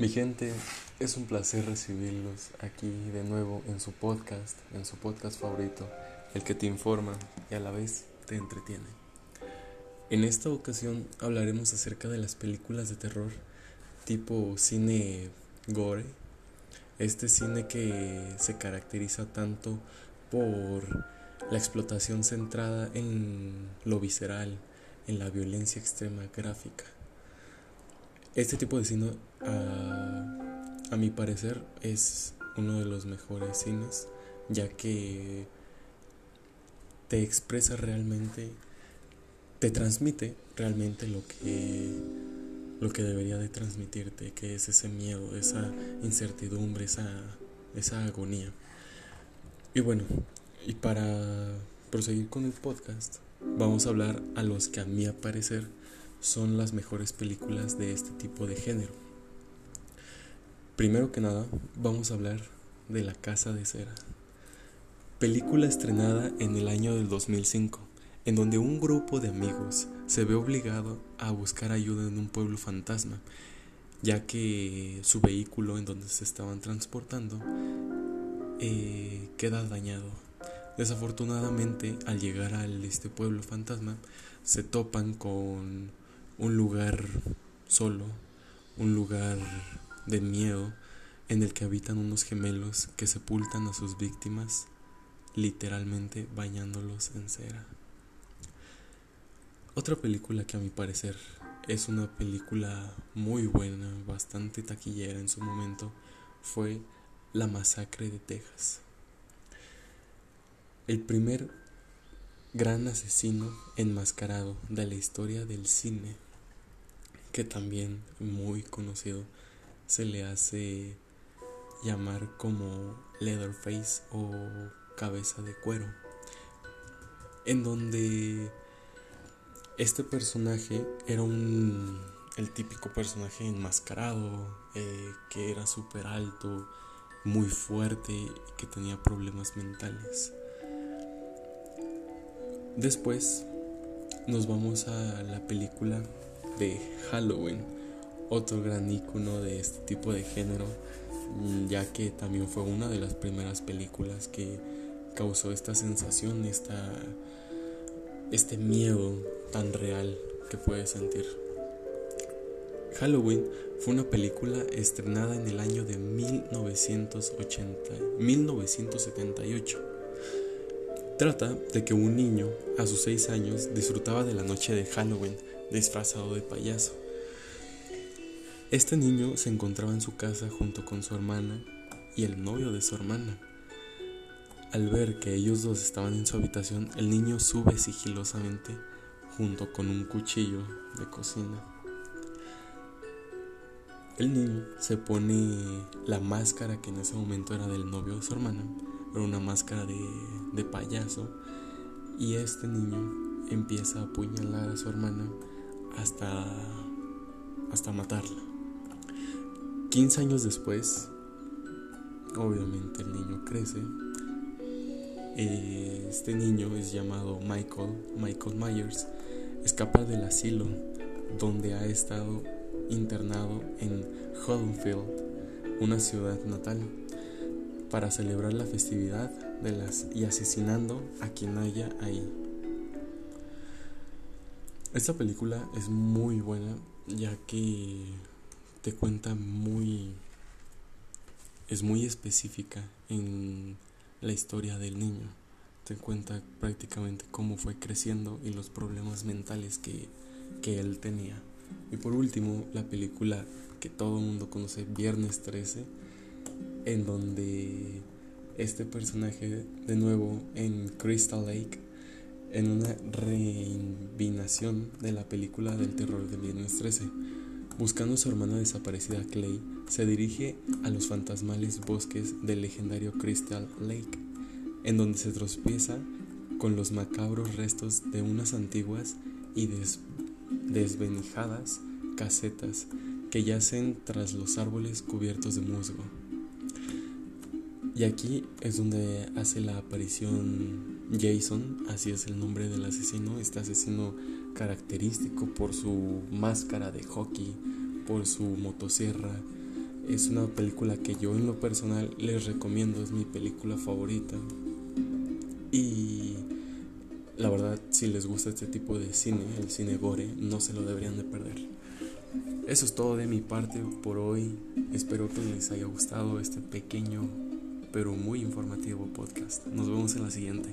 Mi gente, es un placer recibirlos aquí de nuevo en su podcast, en su podcast favorito, el que te informa y a la vez te entretiene. En esta ocasión hablaremos acerca de las películas de terror tipo cine gore, este cine que se caracteriza tanto por la explotación centrada en lo visceral, en la violencia extrema gráfica este tipo de cine, a, mi parecer, es uno de los mejores cines, ya que te expresa realmente, te transmite realmente lo que, lo que debería de transmitirte, que es ese miedo, esa incertidumbre, esa, esa agonía. Y bueno, y para proseguir con el podcast, vamos a hablar a los que a mi parecer son las mejores películas de este tipo de género. Primero que nada, vamos a hablar de La Casa de Cera. Película estrenada en el año del 2005, en donde un grupo de amigos se ve obligado a buscar ayuda en un pueblo fantasma, ya que su vehículo en donde se estaban transportando eh, queda dañado. Desafortunadamente, al llegar a este pueblo fantasma, se topan con un lugar solo, un lugar de miedo en el que habitan unos gemelos que sepultan a sus víctimas literalmente bañándolos en cera. Otra película que a mi parecer es una película muy buena, bastante taquillera en su momento, fue La Masacre de Texas. El primer gran asesino enmascarado de la historia del cine que también muy conocido se le hace llamar como Leatherface o cabeza de cuero, en donde este personaje era un el típico personaje enmascarado eh, que era súper alto, muy fuerte y que tenía problemas mentales. Después nos vamos a la película de Halloween, otro gran icono de este tipo de género, ya que también fue una de las primeras películas que causó esta sensación, esta, este miedo tan real que puedes sentir. Halloween fue una película estrenada en el año de 1980, 1978. Trata de que un niño a sus 6 años disfrutaba de la noche de Halloween disfrazado de payaso. Este niño se encontraba en su casa junto con su hermana y el novio de su hermana. Al ver que ellos dos estaban en su habitación, el niño sube sigilosamente junto con un cuchillo de cocina. El niño se pone la máscara que en ese momento era del novio de su hermana, era una máscara de, de payaso, y este niño empieza a apuñalar a su hermana hasta, hasta matarla. 15 años después, obviamente el niño crece. Este niño es llamado Michael, Michael Myers, escapa del asilo donde ha estado internado en Haddonfield, una ciudad natal, para celebrar la festividad de las y asesinando a quien haya ahí. Esta película es muy buena ya que te cuenta muy... es muy específica en la historia del niño. Te cuenta prácticamente cómo fue creciendo y los problemas mentales que, que él tenía. Y por último, la película que todo el mundo conoce, Viernes 13, en donde este personaje, de nuevo en Crystal Lake, en una reinvinación de la película del terror de Viernes 13. Buscando a su hermana desaparecida Clay, se dirige a los fantasmales bosques del legendario Crystal Lake, en donde se tropieza con los macabros restos de unas antiguas y desvenijadas casetas que yacen tras los árboles cubiertos de musgo. Y aquí es donde hace la aparición Jason, así es el nombre del asesino, este asesino característico por su máscara de hockey, por su motosierra, Es una película que yo en lo personal les recomiendo, es mi película favorita. Y la verdad, si les gusta este tipo de cine, el cine gore, no se lo deberían de perder. Eso es todo de mi parte por hoy. Espero que les haya gustado este pequeño pero muy informativo podcast. Nos vemos en la siguiente.